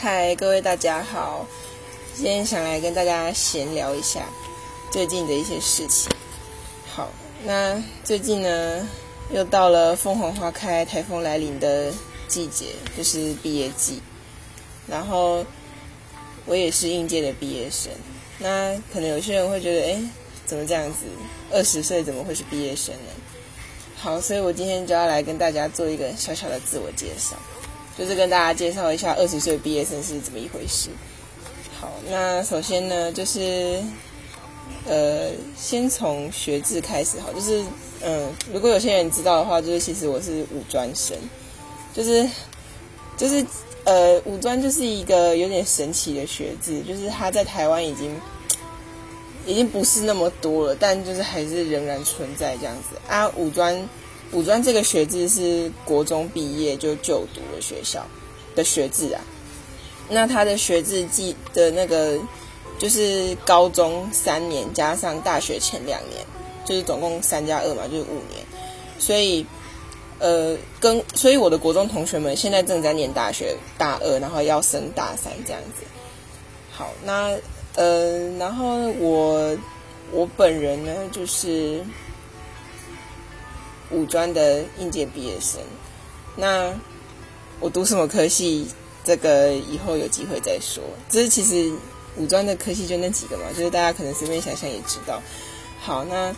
嗨，各位大家好，今天想来跟大家闲聊一下最近的一些事情。好，那最近呢，又到了凤凰花开、台风来临的季节，就是毕业季。然后我也是应届的毕业生，那可能有些人会觉得，哎，怎么这样子？二十岁怎么会是毕业生呢？好，所以我今天就要来跟大家做一个小小的自我介绍，就是跟大家介绍一下二十岁毕业生是怎么一回事。好，那首先呢，就是呃，先从学制开始，好，就是嗯，如果有些人知道的话，就是其实我是五专生，就是就是呃，五专就是一个有点神奇的学制，就是它在台湾已经。已经不是那么多了，但就是还是仍然存在这样子啊。五专，五专这个学制是国中毕业就就读的学校的学制啊。那他的学制记的那个就是高中三年加上大学前两年，就是总共三加二嘛，就是五年。所以，呃，跟所以我的国中同学们现在正在念大学大二，然后要升大三这样子。好，那。呃，然后我我本人呢，就是五专的应届毕业生。那我读什么科系，这个以后有机会再说。这是其实五专的科系就那几个嘛，就是大家可能随便想想也知道。好，那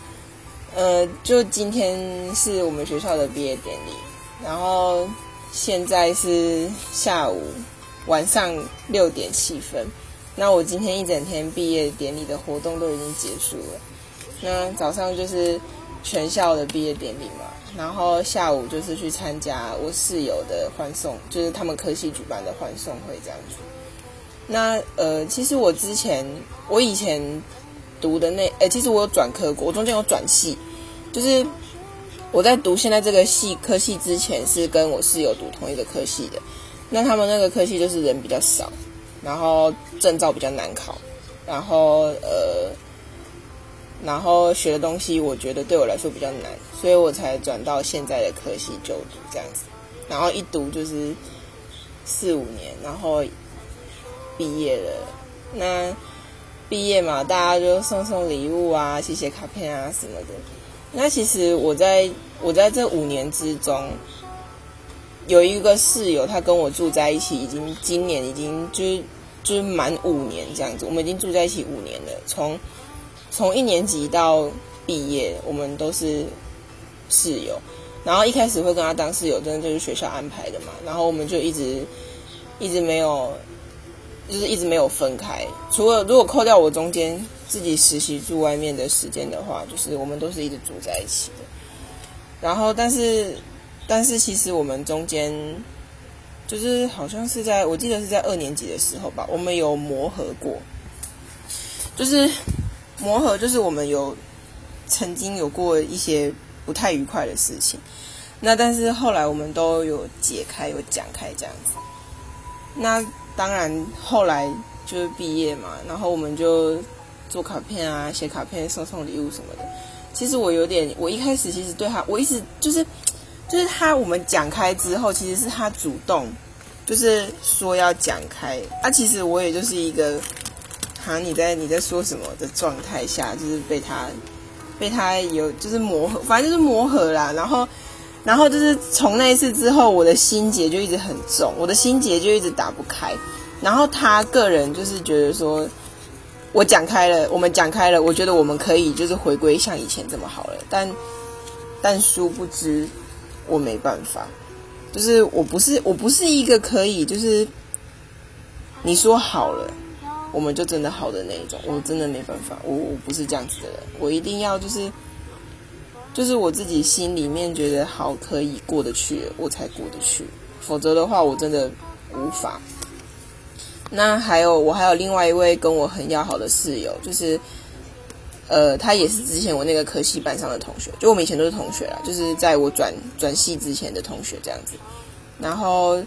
呃，就今天是我们学校的毕业典礼，然后现在是下午晚上六点七分。那我今天一整天毕业典礼的活动都已经结束了。那早上就是全校的毕业典礼嘛，然后下午就是去参加我室友的欢送，就是他们科系举办的欢送会这样子。那呃，其实我之前我以前读的那，呃，其实我有转科过，我中间有转系，就是我在读现在这个系科系之前是跟我室友读同一个科系的。那他们那个科系就是人比较少。然后证照比较难考，然后呃，然后学的东西我觉得对我来说比较难，所以我才转到现在的科系就读这样子。然后一读就是四五年，然后毕业了。那毕业嘛，大家就送送礼物啊，写写卡片啊什么的。那其实我在我在这五年之中。有一个室友，他跟我住在一起，已经今年已经就是就是满五年这样子。我们已经住在一起五年了，从从一年级到毕业，我们都是室友。然后一开始会跟他当室友，真的就是学校安排的嘛。然后我们就一直一直没有，就是一直没有分开。除了如果扣掉我中间自己实习住外面的时间的话，就是我们都是一直住在一起的。然后，但是。但是其实我们中间，就是好像是在我记得是在二年级的时候吧，我们有磨合过，就是磨合，就是我们有曾经有过一些不太愉快的事情，那但是后来我们都有解开，有讲开这样子。那当然后来就是毕业嘛，然后我们就做卡片啊，写卡片，送送礼物什么的。其实我有点，我一开始其实对他，我一直就是。就是他，我们讲开之后，其实是他主动，就是说要讲开。啊，其实我也就是一个，好像你在你在说什么的状态下，就是被他被他有就是磨合，反正就是磨合啦。然后，然后就是从那一次之后，我的心结就一直很重，我的心结就一直打不开。然后他个人就是觉得说，我讲开了，我们讲开了，我觉得我们可以就是回归像以前这么好了。但但殊不知。我没办法，就是我不是我不是一个可以就是你说好了，我们就真的好的那一种，我真的没办法，我我不是这样子的人，我一定要就是就是我自己心里面觉得好可以过得去，我才过得去，否则的话我真的无法。那还有我还有另外一位跟我很要好的室友，就是。呃，他也是之前我那个科系班上的同学，就我们以前都是同学啦，就是在我转转系之前的同学这样子。然后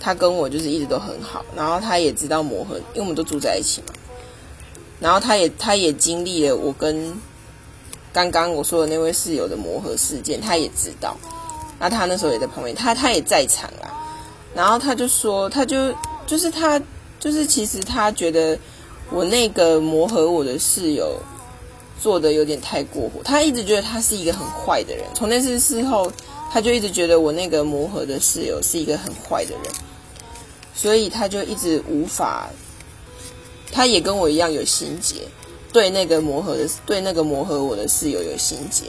他跟我就是一直都很好，然后他也知道磨合，因为我们都住在一起嘛。然后他也他也经历了我跟刚刚我说的那位室友的磨合事件，他也知道。那他那时候也在旁边，他他也在场啦。然后他就说，他就就是他，就是其实他觉得我那个磨合我的室友做的有点太过火，他一直觉得他是一个很坏的人。从那次事后，他就一直觉得我那个磨合的室友是一个很坏的人，所以他就一直无法。他也跟我一样有心结，对那个磨合的，对那个磨合我的室友有心结，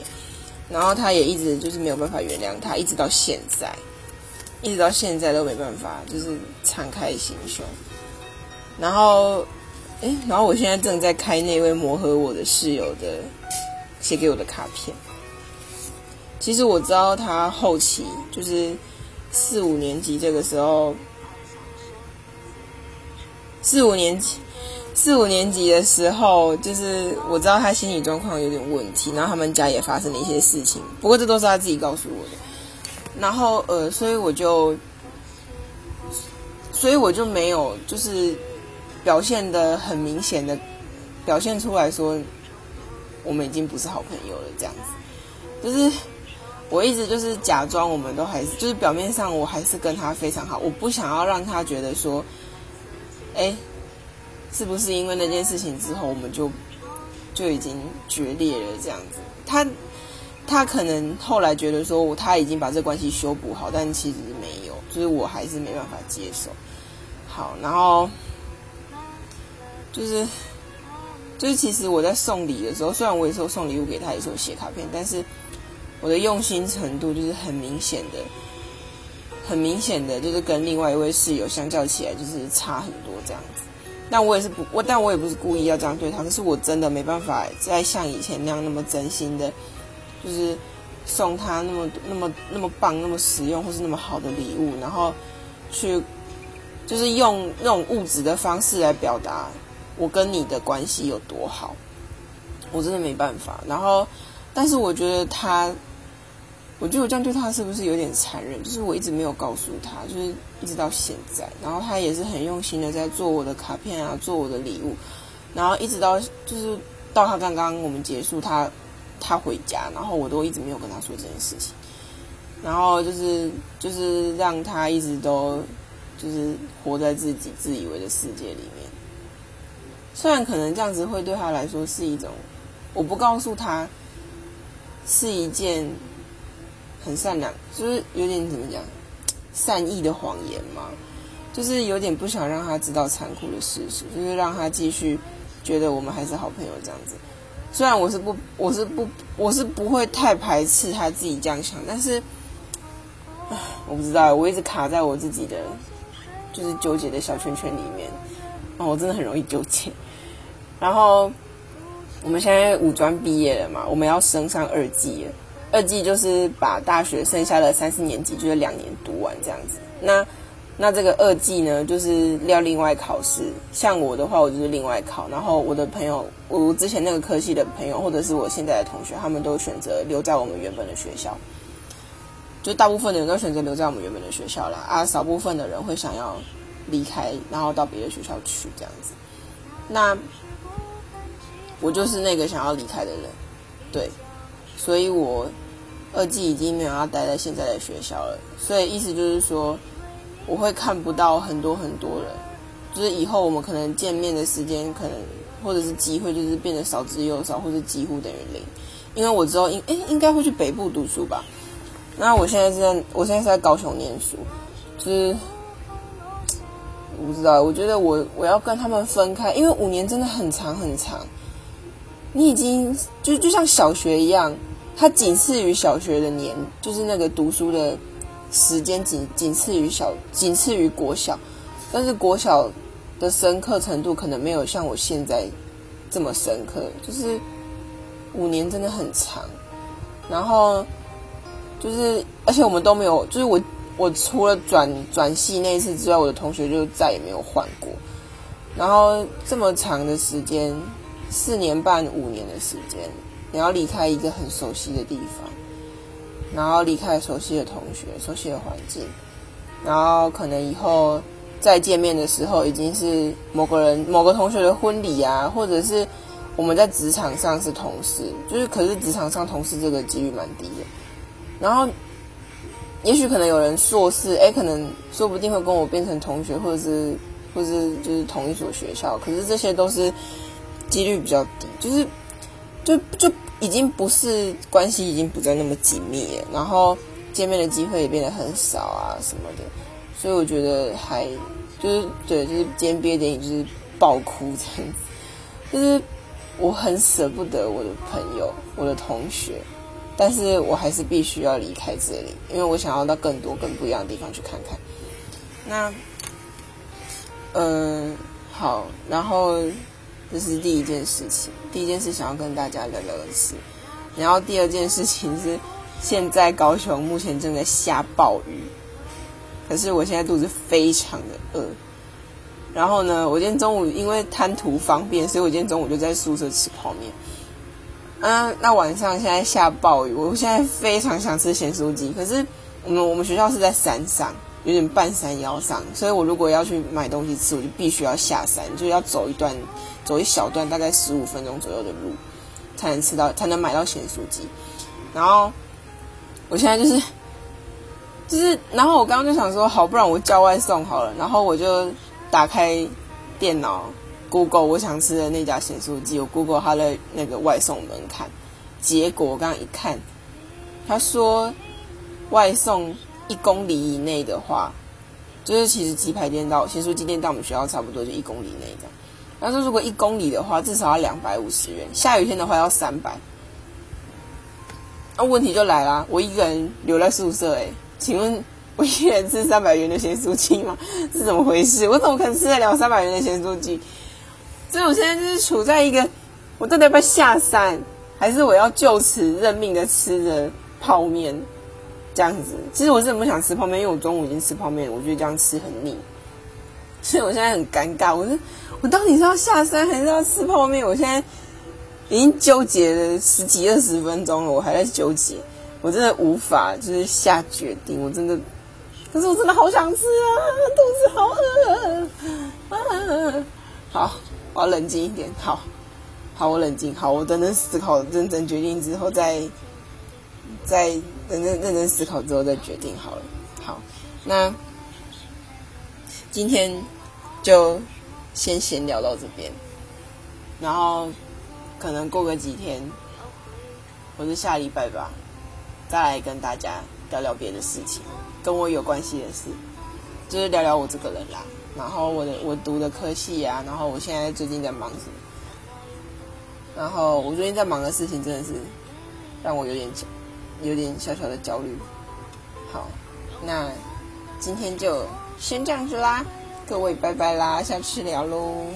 然后他也一直就是没有办法原谅他，一直到现在，一直到现在都没办法，就是敞开心胸。然后，哎，然后我现在正在开那位磨合我的室友的写给我的卡片。其实我知道他后期就是四五年级这个时候，四五年级。四五年级的时候，就是我知道他心理状况有点问题，然后他们家也发生了一些事情。不过这都是他自己告诉我的。然后呃，所以我就，所以我就没有就是表现的很明显的表现出来说，我们已经不是好朋友了这样子。就是我一直就是假装我们都还是，就是表面上我还是跟他非常好，我不想要让他觉得说，哎。是不是因为那件事情之后，我们就就已经决裂了？这样子，他他可能后来觉得说，他已经把这关系修补好，但其实没有，就是我还是没办法接受。好，然后就是就是其实我在送礼的时候，虽然我也是送礼物给他，也是写卡片，但是我的用心程度就是很明显的，很明显的就是跟另外一位室友相较起来，就是差很多这样子。但我也是不我，但我也不是故意要这样对他，可是我真的没办法再像以前那样那么真心的，就是送他那么那么那么棒、那么实用或是那么好的礼物，然后去就是用那种物质的方式来表达我跟你的关系有多好，我真的没办法。然后，但是我觉得他。我觉得我这样对他是不是有点残忍？就是我一直没有告诉他，就是一直到现在，然后他也是很用心的在做我的卡片啊，做我的礼物，然后一直到就是到他刚刚我们结束，他他回家，然后我都一直没有跟他说这件事情，然后就是就是让他一直都就是活在自己自以为的世界里面。虽然可能这样子会对他来说是一种，我不告诉他是一件。很善良，就是有点怎么讲，善意的谎言嘛，就是有点不想让他知道残酷的事实，就是让他继续觉得我们还是好朋友这样子。虽然我是不，我是不，我是不会太排斥他自己这样想，但是，唉，我不知道，我一直卡在我自己的就是纠结的小圈圈里面，哦，我真的很容易纠结。然后我们现在五专毕业了嘛，我们要升上二技了。二季就是把大学剩下的三四年级就是两年读完这样子。那那这个二季呢，就是要另外考试。像我的话，我就是另外考。然后我的朋友，我之前那个科系的朋友，或者是我现在的同学，他们都选择留在我们原本的学校。就大部分的人都选择留在我们原本的学校了啊，少部分的人会想要离开，然后到别的学校去这样子。那我就是那个想要离开的人，对，所以我。二季已经没有要待在现在的学校了，所以意思就是说，我会看不到很多很多人，就是以后我们可能见面的时间，可能或者是机会，就是变得少之又少，或者几乎等于零。因为我之后应诶应该会去北部读书吧，那我现在是在我现在是在高雄念书，就是我不知道，我觉得我我要跟他们分开，因为五年真的很长很长，你已经就就像小学一样。它仅次于小学的年，就是那个读书的时间，仅仅次于小，仅次于国小。但是国小的深刻程度可能没有像我现在这么深刻。就是五年真的很长，然后就是而且我们都没有，就是我我除了转转系那一次之外，我的同学就再也没有换过。然后这么长的时间，四年半五年的时间。你要离开一个很熟悉的地方，然后离开熟悉的同学、熟悉的环境，然后可能以后再见面的时候，已经是某个人、某个同学的婚礼啊，或者是我们在职场上是同事，就是可是职场上同事这个几率蛮低的。然后，也许可能有人硕士，哎，可能说不定会跟我变成同学，或者是或是就是同一所学校，可是这些都是几率比较低，就是就就已经不是关系已经不再那么紧密了，然后见面的机会也变得很少啊什么的，所以我觉得还就是对，就是今天毕业典礼就是爆哭这样子，就是我很舍不得我的朋友，我的同学。但是我还是必须要离开这里，因为我想要到更多、更不一样的地方去看看。那，嗯，好，然后这是第一件事情。第一件事想要跟大家聊聊的是，然后第二件事情是，现在高雄目前正在下暴雨，可是我现在肚子非常的饿。然后呢，我今天中午因为贪图方便，所以我今天中午就在宿舍吃泡面。嗯，那晚上现在下暴雨，我现在非常想吃咸酥鸡。可是我们我们学校是在山上，有点半山腰上，所以我如果要去买东西吃，我就必须要下山，就要走一段，走一小段，大概十五分钟左右的路，才能吃到，才能买到咸酥鸡。然后我现在就是，就是，然后我刚刚就想说，好，不然我叫外送好了。然后我就打开电脑。Google 我想吃的那家咸酥鸡，我 Google 它的那个外送门槛，结果我刚刚一看，他说外送一公里以内的话，就是其实鸡排店到咸酥鸡店到我们学校差不多就一公里内这样。他说如果一公里的话，至少要两百五十元，下雨天的话要三百。那问题就来啦，我一个人留在宿舍，哎，请问我一人吃三百元的咸酥鸡吗？是怎么回事？我怎么可能吃得了三百元的咸酥鸡？所以我现在就是处在一个，我到底要不要下山，还是我要就此认命的吃着泡面这样子？其实我是很不想吃泡面，因为我中午已经吃泡面，我觉得这样吃很腻。所以我现在很尴尬，我说我到底是要下山还是要吃泡面？我现在已经纠结了十几二十分鐘了，我还在纠结，我真的无法就是下决定，我真的，可是我真的好想吃啊，肚子好饿啊！好。我要冷静一点，好，好，我冷静，好，我等等思考，认真决定之后再，再认真认真思考之后再决定好了。好，那今天就先闲聊到这边，然后可能过个几天，或者下礼拜吧，再来跟大家聊聊别的事情，跟我有关系的事，就是聊聊我这个人啦。然后我的我读的科系啊，然后我现在最近在忙什么？然后我最近在忙的事情真的是让我有点有点小小的焦虑。好，那今天就先这样子啦，各位拜拜啦，下次聊喽。